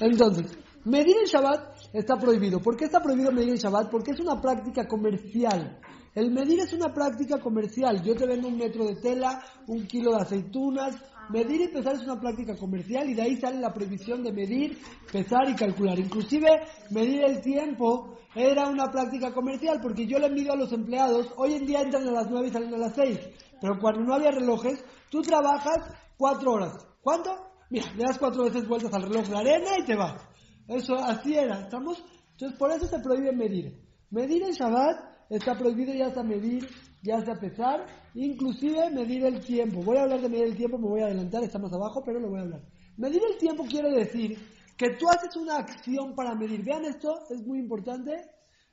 Entonces, medir el Shabbat está prohibido. ¿Por qué está prohibido medir el Shabbat? Porque es una práctica comercial. El medir es una práctica comercial. Yo te vendo un metro de tela, un kilo de aceitunas. Medir y pesar es una práctica comercial y de ahí sale la prohibición de medir, pesar y calcular. Inclusive medir el tiempo era una práctica comercial porque yo le mido a los empleados. Hoy en día entran a las 9 y salen a las 6. Pero cuando no había relojes, tú trabajas cuatro horas. ¿Cuánto? Mira, le das cuatro veces vueltas al reloj de arena y te vas. Eso así era, ¿estamos? Entonces por eso se prohíbe medir. Medir el Shabbat está prohibido ya sea medir, ya sea pesar, inclusive medir el tiempo. Voy a hablar de medir el tiempo, me voy a adelantar, está más abajo, pero lo voy a hablar. Medir el tiempo quiere decir que tú haces una acción para medir. Vean esto, es muy importante.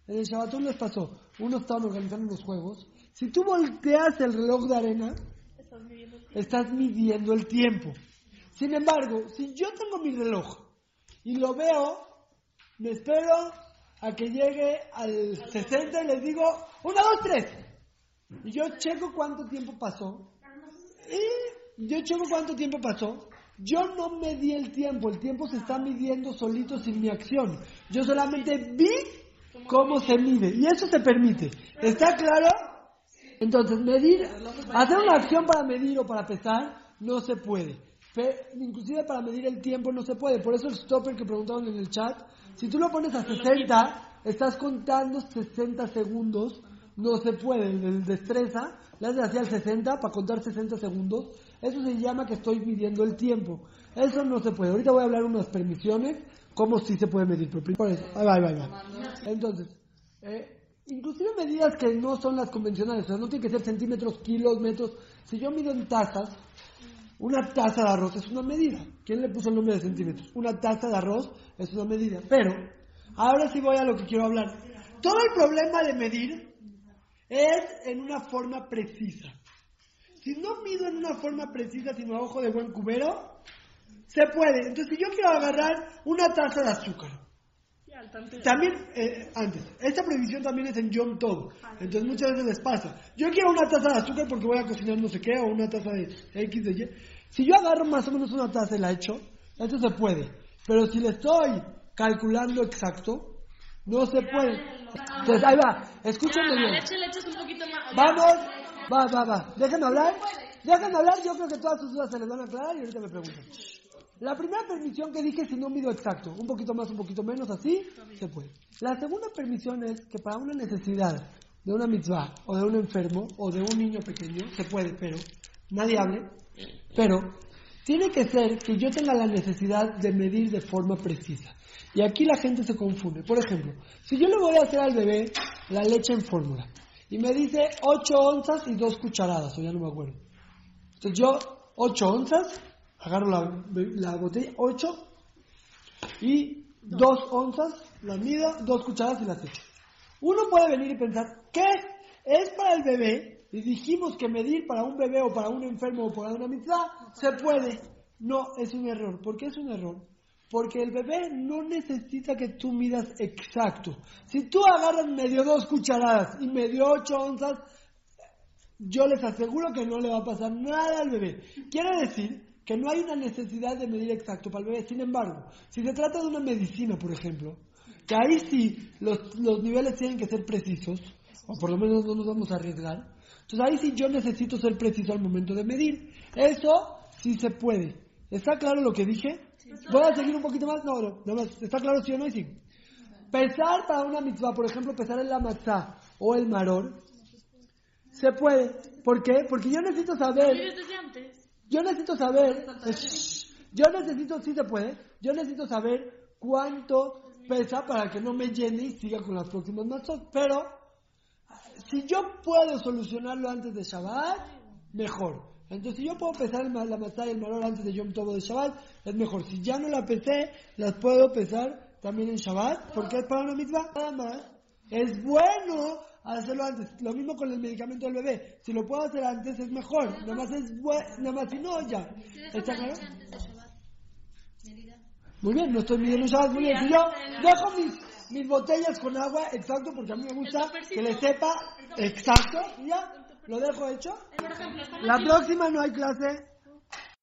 En el Shabbat les pasó, unos estaban organizando unos juegos. Si tú volteas el reloj de arena, estás midiendo el tiempo. Sin embargo, si yo tengo mi reloj y lo veo, me espero a que llegue al 60 y les digo, una, dos, tres. Y yo checo cuánto tiempo pasó. Y yo checo cuánto tiempo pasó. Yo no medí el tiempo, el tiempo se está midiendo solito sin mi acción. Yo solamente vi cómo se mide y eso se permite. ¿Está claro? Entonces, medir, hacer una acción para medir o para pesar no se puede. Inclusive para medir el tiempo no se puede. Por eso el stopper que preguntaron en el chat, si tú lo pones a 60, estás contando 60 segundos, no se puede. El destreza, le haces así al 60 para contar 60 segundos. Eso se llama que estoy midiendo el tiempo. Eso no se puede. Ahorita voy a hablar unas permisiones, cómo sí se puede medir. Por eso, ahí va, ahí va, ahí va. Entonces, eh, inclusive medidas que no son las convencionales, o sea, no tiene que ser centímetros, kilos, metros. Si yo mido en tazas, una taza de arroz es una medida. ¿Quién le puso el nombre de centímetros? Una taza de arroz es una medida. Pero, ahora sí voy a lo que quiero hablar. Todo el problema de medir es en una forma precisa. Si no mido en una forma precisa, sino a ojo de buen cubero, se puede. Entonces, si yo quiero agarrar una taza de azúcar, también, eh, antes, esta prohibición también es en Yom Tov. Entonces muchas veces les pasa. Yo quiero una taza de azúcar porque voy a cocinar no sé qué, o una taza de X, de Y. Si yo agarro más o menos una taza y la echo, eso se puede. Pero si le estoy calculando exacto, no se puede. Entonces ahí va, escúchenme bien. Vamos, va, va, va. Déjenme hablar. Déjenme hablar, yo creo que todas sus dudas se les van a aclarar y ahorita me preguntan. La primera permisión que dije, si no mido exacto, un poquito más, un poquito menos, así, se puede. La segunda permisión es que para una necesidad de una mitzvah, o de un enfermo, o de un niño pequeño, se puede, pero nadie hable, pero tiene que ser que yo tenga la necesidad de medir de forma precisa. Y aquí la gente se confunde. Por ejemplo, si yo le voy a hacer al bebé la leche en fórmula, y me dice 8 onzas y 2 cucharadas, o ya no me acuerdo. Entonces yo, 8 onzas, agarro la, botella, 8 y 2 onzas, la mido, 2 cucharadas y las echo. Uno puede venir y pensar, ¿qué es para el bebé? Y dijimos que medir para un bebé o para un enfermo o para una mitad se puede. No, es un error. ¿Por qué es un error? Porque el bebé no necesita que tú midas exacto. Si tú agarras medio dos cucharadas y medio ocho onzas, yo les aseguro que no le va a pasar nada al bebé. Quiere decir que no hay una necesidad de medir exacto para el bebé. Sin embargo, si se trata de una medicina, por ejemplo, que ahí sí los, los niveles tienen que ser precisos, o por lo menos no nos vamos a arriesgar, entonces ahí sí yo necesito ser preciso al momento de medir. Eso sí se puede. ¿Está claro lo que dije? ¿Voy a seguir un poquito más? No, no, no ¿Está claro sí o no? Sí. Pesar para una mitzvah, por ejemplo, pesar en la o el maror, se puede. ¿Por qué? Porque yo necesito saber... Yo necesito saber, yo necesito, sí se puede, yo necesito saber cuánto pesa para que no me llene y siga con las próximas matzot. Pero si yo puedo solucionarlo antes de Shabbat, mejor. Entonces, si yo puedo pesar la matzah y el valor antes de Yom Tov de Shabbat, es mejor. Si ya no la pesé, las puedo pesar también en Shabbat, porque es para una misma. Nada más, es bueno hacerlo antes. Lo mismo con el medicamento del bebé. Si lo puedo hacer antes es mejor. Nada más es nada más si no, ya. ¿Está claro? Muy bien, no estoy midiendo Shabbat, muy bien. Si yo dejo mis, mis botellas con agua, exacto, porque a mí me gusta que le sepa exacto, y ya, lo dejo hecho. La próxima no hay clase.